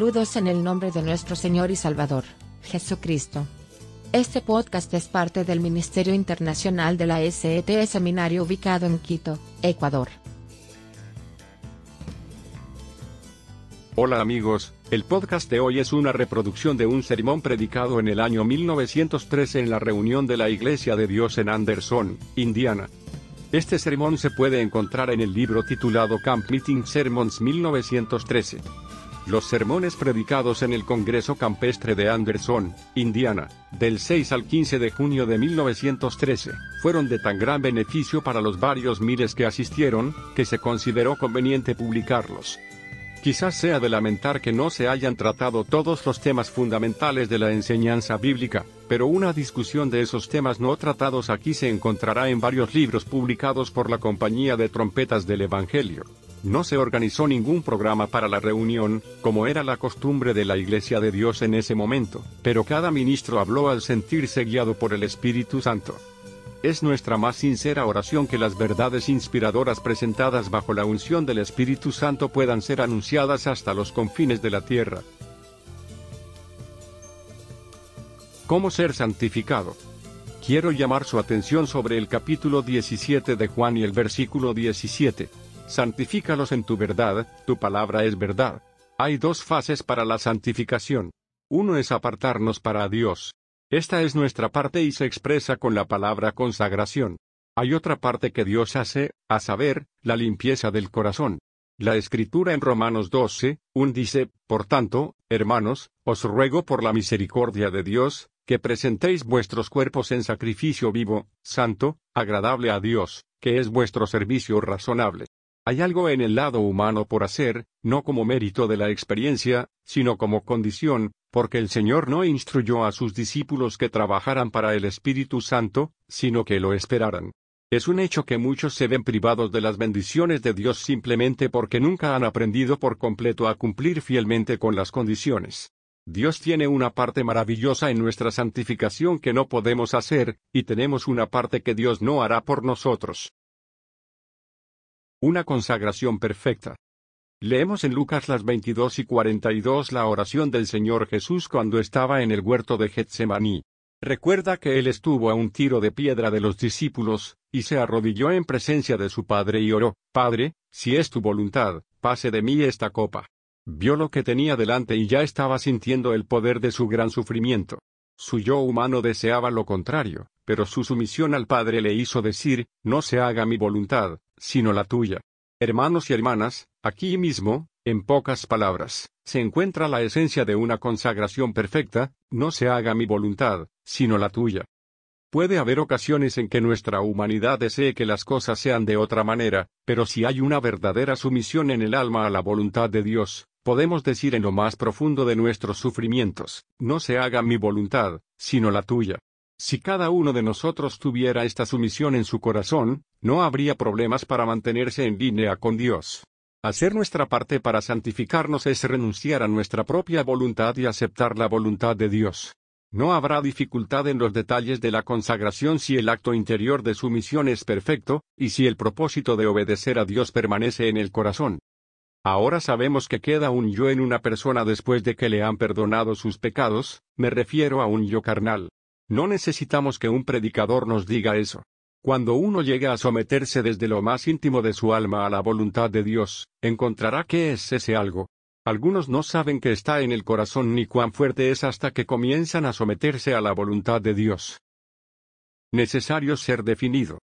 Saludos en el nombre de nuestro Señor y Salvador, Jesucristo. Este podcast es parte del Ministerio Internacional de la SET Seminario ubicado en Quito, Ecuador. Hola amigos, el podcast de hoy es una reproducción de un sermón predicado en el año 1913 en la reunión de la Iglesia de Dios en Anderson, Indiana. Este sermón se puede encontrar en el libro titulado Camp Meeting Sermons 1913. Los sermones predicados en el Congreso Campestre de Anderson, Indiana, del 6 al 15 de junio de 1913, fueron de tan gran beneficio para los varios miles que asistieron, que se consideró conveniente publicarlos. Quizás sea de lamentar que no se hayan tratado todos los temas fundamentales de la enseñanza bíblica, pero una discusión de esos temas no tratados aquí se encontrará en varios libros publicados por la Compañía de Trompetas del Evangelio. No se organizó ningún programa para la reunión, como era la costumbre de la Iglesia de Dios en ese momento, pero cada ministro habló al sentirse guiado por el Espíritu Santo. Es nuestra más sincera oración que las verdades inspiradoras presentadas bajo la unción del Espíritu Santo puedan ser anunciadas hasta los confines de la tierra. ¿Cómo ser santificado? Quiero llamar su atención sobre el capítulo 17 de Juan y el versículo 17 santifícalos en tu verdad, tu palabra es verdad. Hay dos fases para la santificación. Uno es apartarnos para Dios. Esta es nuestra parte y se expresa con la palabra consagración. Hay otra parte que Dios hace, a saber, la limpieza del corazón. La escritura en Romanos 12, 1 dice, Por tanto, hermanos, os ruego por la misericordia de Dios, que presentéis vuestros cuerpos en sacrificio vivo, santo, agradable a Dios, que es vuestro servicio razonable. Hay algo en el lado humano por hacer, no como mérito de la experiencia, sino como condición, porque el Señor no instruyó a sus discípulos que trabajaran para el Espíritu Santo, sino que lo esperaran. Es un hecho que muchos se ven privados de las bendiciones de Dios simplemente porque nunca han aprendido por completo a cumplir fielmente con las condiciones. Dios tiene una parte maravillosa en nuestra santificación que no podemos hacer, y tenemos una parte que Dios no hará por nosotros. Una consagración perfecta. Leemos en Lucas las 22 y 42 la oración del Señor Jesús cuando estaba en el huerto de Getsemaní. Recuerda que él estuvo a un tiro de piedra de los discípulos, y se arrodilló en presencia de su Padre y oró, Padre, si es tu voluntad, pase de mí esta copa. Vio lo que tenía delante y ya estaba sintiendo el poder de su gran sufrimiento. Su yo humano deseaba lo contrario, pero su sumisión al Padre le hizo decir, no se haga mi voluntad, sino la tuya. Hermanos y hermanas, aquí mismo, en pocas palabras, se encuentra la esencia de una consagración perfecta, no se haga mi voluntad, sino la tuya. Puede haber ocasiones en que nuestra humanidad desee que las cosas sean de otra manera, pero si hay una verdadera sumisión en el alma a la voluntad de Dios, podemos decir en lo más profundo de nuestros sufrimientos, no se haga mi voluntad, sino la tuya. Si cada uno de nosotros tuviera esta sumisión en su corazón, no habría problemas para mantenerse en línea con Dios. Hacer nuestra parte para santificarnos es renunciar a nuestra propia voluntad y aceptar la voluntad de Dios. No habrá dificultad en los detalles de la consagración si el acto interior de sumisión es perfecto, y si el propósito de obedecer a Dios permanece en el corazón. Ahora sabemos que queda un yo en una persona después de que le han perdonado sus pecados, me refiero a un yo carnal. No necesitamos que un predicador nos diga eso. Cuando uno llega a someterse desde lo más íntimo de su alma a la voluntad de Dios, encontrará qué es ese algo. Algunos no saben que está en el corazón ni cuán fuerte es hasta que comienzan a someterse a la voluntad de Dios. Necesario ser definido.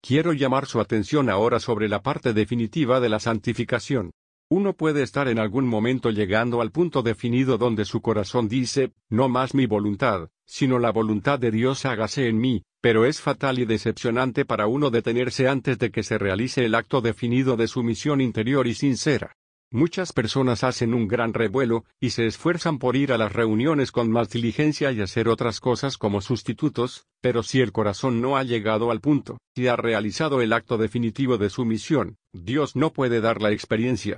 Quiero llamar su atención ahora sobre la parte definitiva de la santificación. Uno puede estar en algún momento llegando al punto definido donde su corazón dice, no más mi voluntad, sino la voluntad de Dios hágase en mí, pero es fatal y decepcionante para uno detenerse antes de que se realice el acto definido de su misión interior y sincera. Muchas personas hacen un gran revuelo, y se esfuerzan por ir a las reuniones con más diligencia y hacer otras cosas como sustitutos, pero si el corazón no ha llegado al punto, y ha realizado el acto definitivo de su misión, Dios no puede dar la experiencia.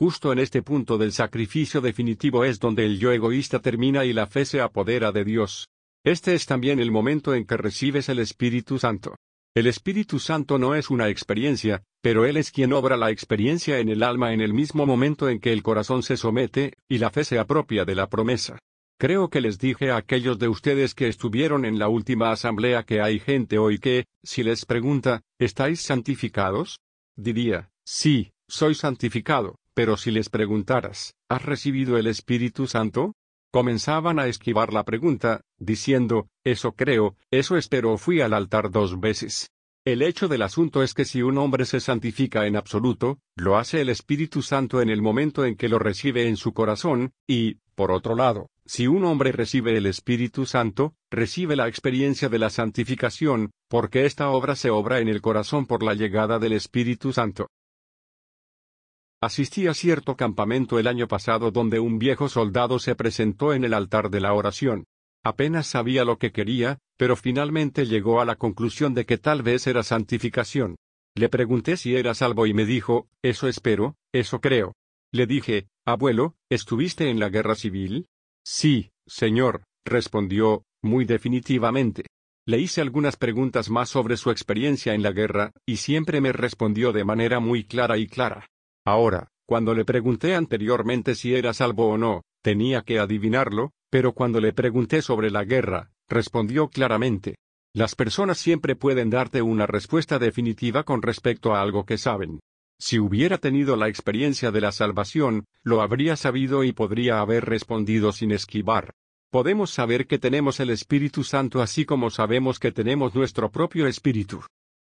Justo en este punto del sacrificio definitivo es donde el yo egoísta termina y la fe se apodera de Dios. Este es también el momento en que recibes el Espíritu Santo. El Espíritu Santo no es una experiencia, pero Él es quien obra la experiencia en el alma en el mismo momento en que el corazón se somete, y la fe se apropia de la promesa. Creo que les dije a aquellos de ustedes que estuvieron en la última asamblea que hay gente hoy que, si les pregunta, ¿estáis santificados? Diría, sí, soy santificado, pero si les preguntaras, ¿has recibido el Espíritu Santo? Comenzaban a esquivar la pregunta, diciendo, eso creo, eso espero fui al altar dos veces. El hecho del asunto es que si un hombre se santifica en absoluto, lo hace el Espíritu Santo en el momento en que lo recibe en su corazón, y, por otro lado, si un hombre recibe el Espíritu Santo, recibe la experiencia de la santificación, porque esta obra se obra en el corazón por la llegada del Espíritu Santo. Asistí a cierto campamento el año pasado donde un viejo soldado se presentó en el altar de la oración. Apenas sabía lo que quería, pero finalmente llegó a la conclusión de que tal vez era santificación. Le pregunté si era salvo y me dijo, eso espero, eso creo. Le dije, abuelo, ¿estuviste en la guerra civil? Sí, señor, respondió, muy definitivamente. Le hice algunas preguntas más sobre su experiencia en la guerra, y siempre me respondió de manera muy clara y clara. Ahora, cuando le pregunté anteriormente si era salvo o no, tenía que adivinarlo, pero cuando le pregunté sobre la guerra, respondió claramente. Las personas siempre pueden darte una respuesta definitiva con respecto a algo que saben. Si hubiera tenido la experiencia de la salvación, lo habría sabido y podría haber respondido sin esquivar. Podemos saber que tenemos el Espíritu Santo así como sabemos que tenemos nuestro propio Espíritu.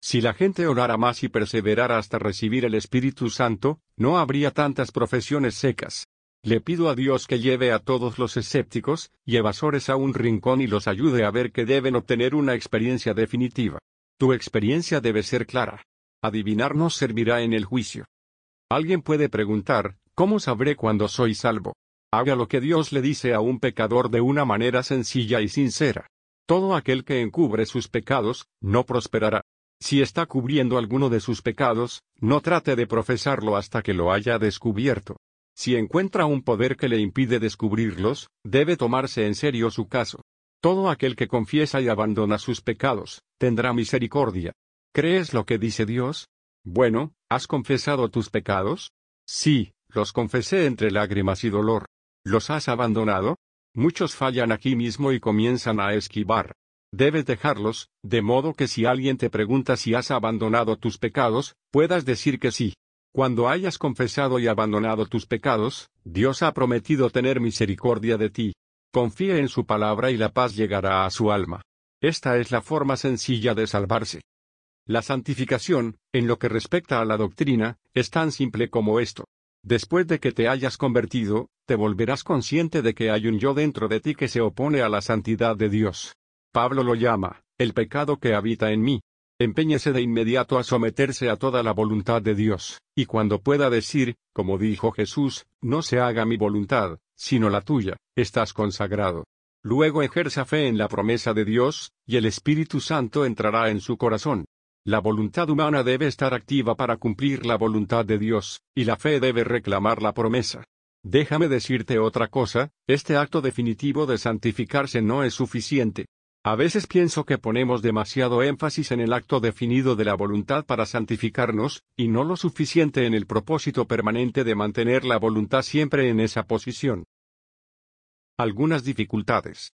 Si la gente orara más y perseverara hasta recibir el Espíritu Santo, no habría tantas profesiones secas. Le pido a Dios que lleve a todos los escépticos y evasores a un rincón y los ayude a ver que deben obtener una experiencia definitiva. Tu experiencia debe ser clara. Adivinar no servirá en el juicio. Alguien puede preguntar, ¿cómo sabré cuándo soy salvo? Haga lo que Dios le dice a un pecador de una manera sencilla y sincera. Todo aquel que encubre sus pecados, no prosperará. Si está cubriendo alguno de sus pecados, no trate de profesarlo hasta que lo haya descubierto. Si encuentra un poder que le impide descubrirlos, debe tomarse en serio su caso. Todo aquel que confiesa y abandona sus pecados, tendrá misericordia. ¿Crees lo que dice Dios? Bueno, ¿has confesado tus pecados? Sí, los confesé entre lágrimas y dolor. ¿Los has abandonado? Muchos fallan aquí mismo y comienzan a esquivar. Debes dejarlos, de modo que si alguien te pregunta si has abandonado tus pecados, puedas decir que sí. Cuando hayas confesado y abandonado tus pecados, Dios ha prometido tener misericordia de ti. Confía en su palabra y la paz llegará a su alma. Esta es la forma sencilla de salvarse. La santificación, en lo que respecta a la doctrina, es tan simple como esto. Después de que te hayas convertido, te volverás consciente de que hay un yo dentro de ti que se opone a la santidad de Dios. Pablo lo llama, el pecado que habita en mí. Empeñese de inmediato a someterse a toda la voluntad de Dios, y cuando pueda decir, como dijo Jesús, no se haga mi voluntad, sino la tuya, estás consagrado. Luego ejerza fe en la promesa de Dios, y el Espíritu Santo entrará en su corazón. La voluntad humana debe estar activa para cumplir la voluntad de Dios, y la fe debe reclamar la promesa. Déjame decirte otra cosa, este acto definitivo de santificarse no es suficiente. A veces pienso que ponemos demasiado énfasis en el acto definido de la voluntad para santificarnos, y no lo suficiente en el propósito permanente de mantener la voluntad siempre en esa posición. Algunas dificultades.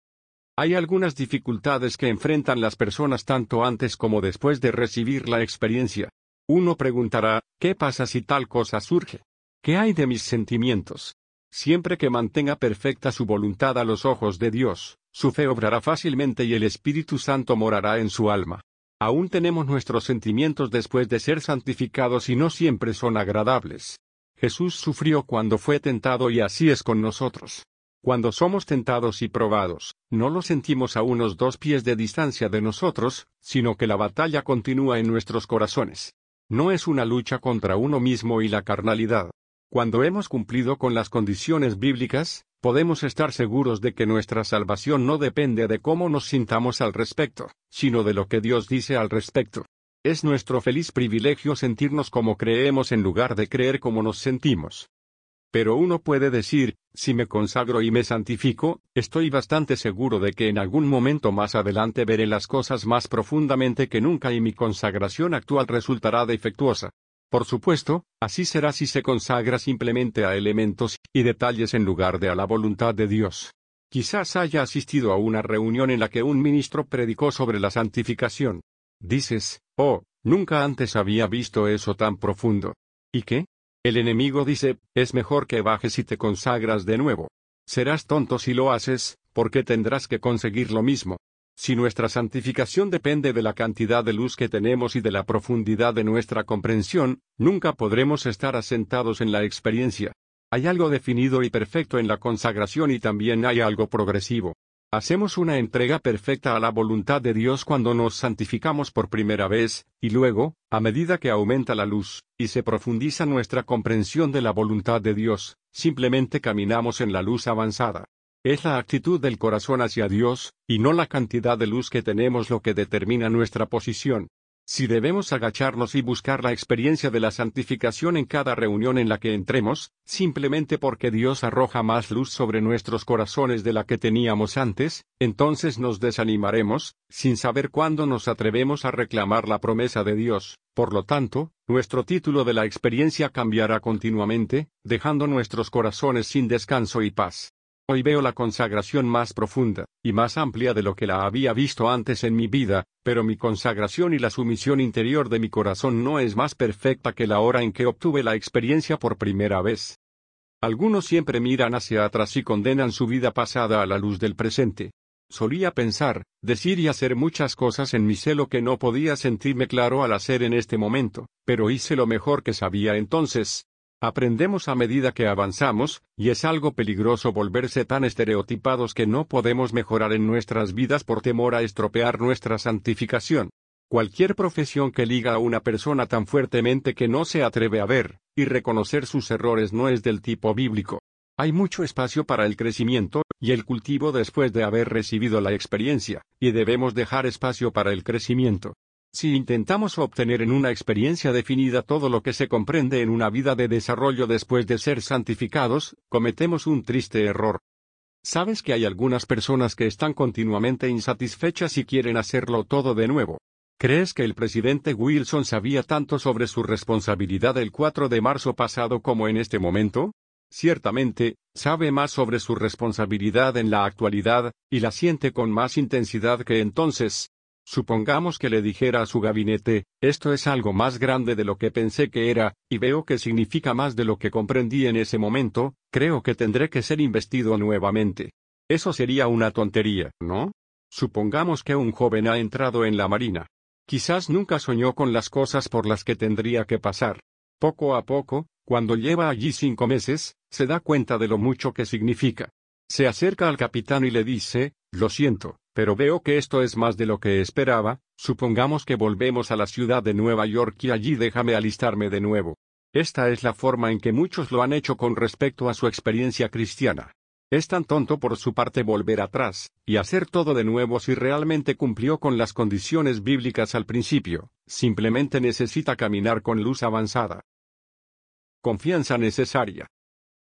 Hay algunas dificultades que enfrentan las personas tanto antes como después de recibir la experiencia. Uno preguntará, ¿qué pasa si tal cosa surge? ¿Qué hay de mis sentimientos? Siempre que mantenga perfecta su voluntad a los ojos de Dios, su fe obrará fácilmente y el Espíritu Santo morará en su alma. Aún tenemos nuestros sentimientos después de ser santificados y no siempre son agradables. Jesús sufrió cuando fue tentado y así es con nosotros. Cuando somos tentados y probados, no lo sentimos a unos dos pies de distancia de nosotros, sino que la batalla continúa en nuestros corazones. No es una lucha contra uno mismo y la carnalidad. Cuando hemos cumplido con las condiciones bíblicas, podemos estar seguros de que nuestra salvación no depende de cómo nos sintamos al respecto, sino de lo que Dios dice al respecto. Es nuestro feliz privilegio sentirnos como creemos en lugar de creer como nos sentimos. Pero uno puede decir, si me consagro y me santifico, estoy bastante seguro de que en algún momento más adelante veré las cosas más profundamente que nunca y mi consagración actual resultará defectuosa. Por supuesto, así será si se consagra simplemente a elementos y detalles en lugar de a la voluntad de Dios. Quizás haya asistido a una reunión en la que un ministro predicó sobre la santificación. Dices, oh, nunca antes había visto eso tan profundo. ¿Y qué? El enemigo dice, es mejor que bajes y te consagras de nuevo. Serás tonto si lo haces, porque tendrás que conseguir lo mismo. Si nuestra santificación depende de la cantidad de luz que tenemos y de la profundidad de nuestra comprensión, nunca podremos estar asentados en la experiencia. Hay algo definido y perfecto en la consagración y también hay algo progresivo. Hacemos una entrega perfecta a la voluntad de Dios cuando nos santificamos por primera vez, y luego, a medida que aumenta la luz, y se profundiza nuestra comprensión de la voluntad de Dios, simplemente caminamos en la luz avanzada. Es la actitud del corazón hacia Dios, y no la cantidad de luz que tenemos lo que determina nuestra posición. Si debemos agacharnos y buscar la experiencia de la santificación en cada reunión en la que entremos, simplemente porque Dios arroja más luz sobre nuestros corazones de la que teníamos antes, entonces nos desanimaremos, sin saber cuándo nos atrevemos a reclamar la promesa de Dios. Por lo tanto, nuestro título de la experiencia cambiará continuamente, dejando nuestros corazones sin descanso y paz. Hoy veo la consagración más profunda, y más amplia de lo que la había visto antes en mi vida, pero mi consagración y la sumisión interior de mi corazón no es más perfecta que la hora en que obtuve la experiencia por primera vez. Algunos siempre miran hacia atrás y condenan su vida pasada a la luz del presente. Solía pensar, decir y hacer muchas cosas en mi celo que no podía sentirme claro al hacer en este momento, pero hice lo mejor que sabía entonces, Aprendemos a medida que avanzamos, y es algo peligroso volverse tan estereotipados que no podemos mejorar en nuestras vidas por temor a estropear nuestra santificación. Cualquier profesión que liga a una persona tan fuertemente que no se atreve a ver y reconocer sus errores no es del tipo bíblico. Hay mucho espacio para el crecimiento y el cultivo después de haber recibido la experiencia, y debemos dejar espacio para el crecimiento. Si intentamos obtener en una experiencia definida todo lo que se comprende en una vida de desarrollo después de ser santificados, cometemos un triste error. Sabes que hay algunas personas que están continuamente insatisfechas y quieren hacerlo todo de nuevo. ¿Crees que el presidente Wilson sabía tanto sobre su responsabilidad el 4 de marzo pasado como en este momento? Ciertamente, sabe más sobre su responsabilidad en la actualidad, y la siente con más intensidad que entonces, Supongamos que le dijera a su gabinete, esto es algo más grande de lo que pensé que era, y veo que significa más de lo que comprendí en ese momento, creo que tendré que ser investido nuevamente. Eso sería una tontería, ¿no? Supongamos que un joven ha entrado en la Marina. Quizás nunca soñó con las cosas por las que tendría que pasar. Poco a poco, cuando lleva allí cinco meses, se da cuenta de lo mucho que significa. Se acerca al capitán y le dice, lo siento, pero veo que esto es más de lo que esperaba, supongamos que volvemos a la ciudad de Nueva York y allí déjame alistarme de nuevo. Esta es la forma en que muchos lo han hecho con respecto a su experiencia cristiana. Es tan tonto por su parte volver atrás, y hacer todo de nuevo si realmente cumplió con las condiciones bíblicas al principio, simplemente necesita caminar con luz avanzada. Confianza necesaria.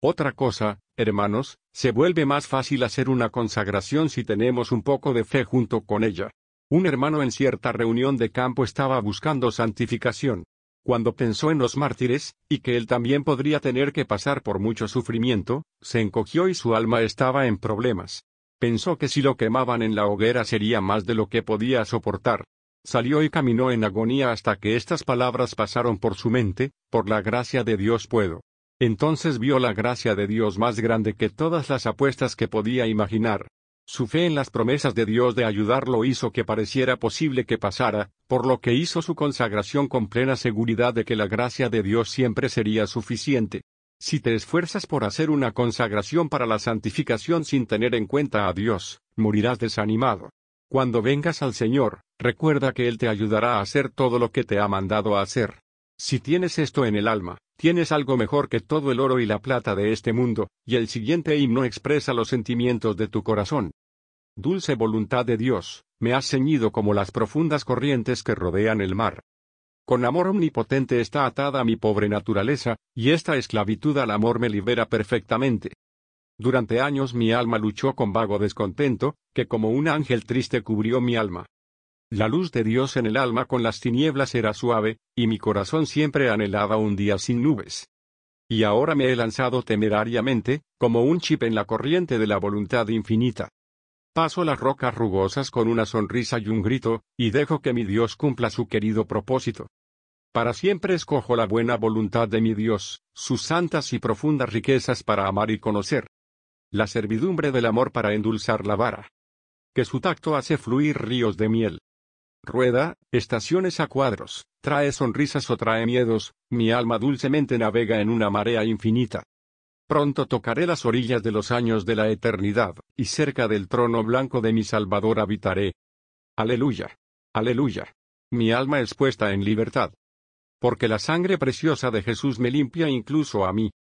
Otra cosa, hermanos, se vuelve más fácil hacer una consagración si tenemos un poco de fe junto con ella. Un hermano en cierta reunión de campo estaba buscando santificación. Cuando pensó en los mártires, y que él también podría tener que pasar por mucho sufrimiento, se encogió y su alma estaba en problemas. Pensó que si lo quemaban en la hoguera sería más de lo que podía soportar. Salió y caminó en agonía hasta que estas palabras pasaron por su mente, por la gracia de Dios puedo. Entonces vio la gracia de Dios más grande que todas las apuestas que podía imaginar. Su fe en las promesas de Dios de ayudarlo hizo que pareciera posible que pasara, por lo que hizo su consagración con plena seguridad de que la gracia de Dios siempre sería suficiente. Si te esfuerzas por hacer una consagración para la santificación sin tener en cuenta a Dios, morirás desanimado. Cuando vengas al Señor, recuerda que Él te ayudará a hacer todo lo que te ha mandado a hacer. Si tienes esto en el alma, tienes algo mejor que todo el oro y la plata de este mundo, y el siguiente himno expresa los sentimientos de tu corazón. Dulce voluntad de Dios, me has ceñido como las profundas corrientes que rodean el mar. Con amor omnipotente está atada mi pobre naturaleza, y esta esclavitud al amor me libera perfectamente. Durante años mi alma luchó con vago descontento, que como un ángel triste cubrió mi alma. La luz de Dios en el alma con las tinieblas era suave, y mi corazón siempre anhelaba un día sin nubes. Y ahora me he lanzado temerariamente, como un chip en la corriente de la voluntad infinita. Paso las rocas rugosas con una sonrisa y un grito, y dejo que mi Dios cumpla su querido propósito. Para siempre escojo la buena voluntad de mi Dios, sus santas y profundas riquezas para amar y conocer. La servidumbre del amor para endulzar la vara. Que su tacto hace fluir ríos de miel. Rueda, estaciones a cuadros, trae sonrisas o trae miedos, mi alma dulcemente navega en una marea infinita. Pronto tocaré las orillas de los años de la eternidad, y cerca del trono blanco de mi Salvador habitaré. Aleluya. Aleluya. Mi alma es puesta en libertad porque la sangre preciosa de Jesús me limpia incluso a mí.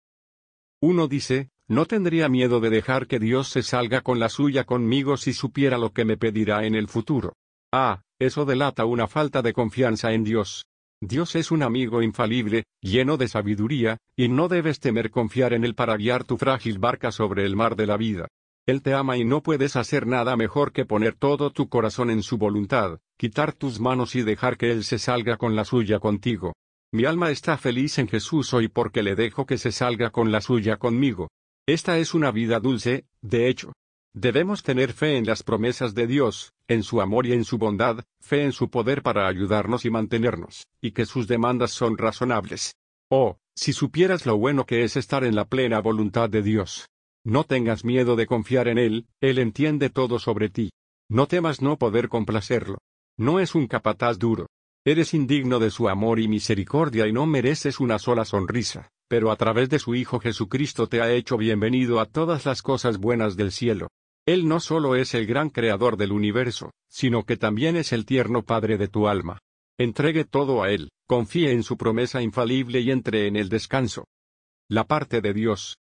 Uno dice, no tendría miedo de dejar que Dios se salga con la suya conmigo si supiera lo que me pedirá en el futuro. Ah, eso delata una falta de confianza en Dios. Dios es un amigo infalible, lleno de sabiduría, y no debes temer confiar en Él para guiar tu frágil barca sobre el mar de la vida. Él te ama y no puedes hacer nada mejor que poner todo tu corazón en su voluntad, quitar tus manos y dejar que Él se salga con la suya contigo. Mi alma está feliz en Jesús hoy porque le dejo que se salga con la suya conmigo. Esta es una vida dulce, de hecho. Debemos tener fe en las promesas de Dios, en su amor y en su bondad, fe en su poder para ayudarnos y mantenernos, y que sus demandas son razonables. Oh, si supieras lo bueno que es estar en la plena voluntad de Dios. No tengas miedo de confiar en Él, Él entiende todo sobre ti. No temas no poder complacerlo. No es un capataz duro, Eres indigno de su amor y misericordia y no mereces una sola sonrisa, pero a través de su Hijo Jesucristo te ha hecho bienvenido a todas las cosas buenas del cielo. Él no solo es el gran creador del universo, sino que también es el tierno Padre de tu alma. Entregue todo a Él, confíe en su promesa infalible y entre en el descanso. La parte de Dios.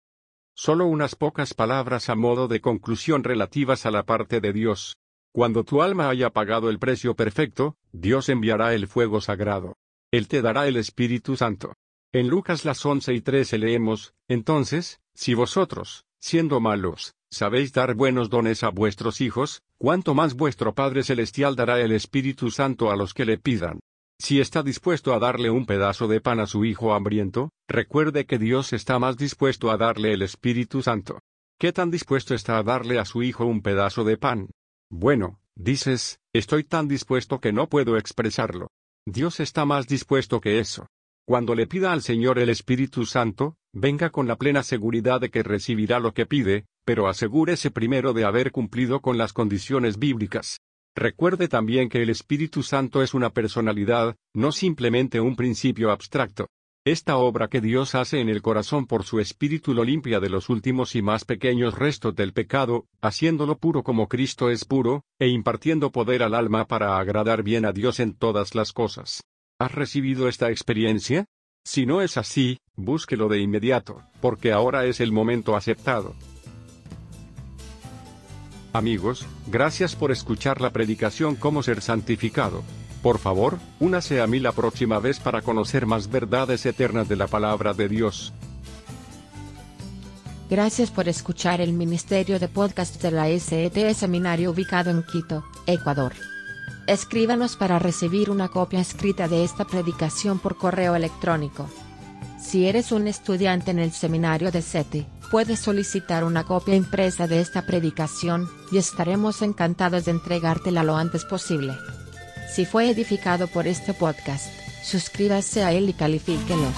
Solo unas pocas palabras a modo de conclusión relativas a la parte de Dios. Cuando tu alma haya pagado el precio perfecto, Dios enviará el fuego sagrado. Él te dará el Espíritu Santo. En Lucas las once y trece leemos, Entonces, si vosotros, siendo malos, sabéis dar buenos dones a vuestros hijos, cuánto más vuestro Padre Celestial dará el Espíritu Santo a los que le pidan. Si está dispuesto a darle un pedazo de pan a su hijo hambriento, recuerde que Dios está más dispuesto a darle el Espíritu Santo. ¿Qué tan dispuesto está a darle a su hijo un pedazo de pan? Bueno, dices, estoy tan dispuesto que no puedo expresarlo. Dios está más dispuesto que eso. Cuando le pida al Señor el Espíritu Santo, venga con la plena seguridad de que recibirá lo que pide, pero asegúrese primero de haber cumplido con las condiciones bíblicas. Recuerde también que el Espíritu Santo es una personalidad, no simplemente un principio abstracto. Esta obra que Dios hace en el corazón por su espíritu lo limpia de los últimos y más pequeños restos del pecado, haciéndolo puro como Cristo es puro, e impartiendo poder al alma para agradar bien a Dios en todas las cosas. ¿Has recibido esta experiencia? Si no es así, búsquelo de inmediato, porque ahora es el momento aceptado. Amigos, gracias por escuchar la predicación Cómo ser santificado. Por favor, únase a mí la próxima vez para conocer más verdades eternas de la palabra de Dios. Gracias por escuchar el Ministerio de Podcast de la SET Seminario ubicado en Quito, Ecuador. Escríbanos para recibir una copia escrita de esta predicación por correo electrónico. Si eres un estudiante en el seminario de SETI, puedes solicitar una copia impresa de esta predicación, y estaremos encantados de entregártela lo antes posible. Si fue edificado por este podcast, suscríbase a él y califíquelo.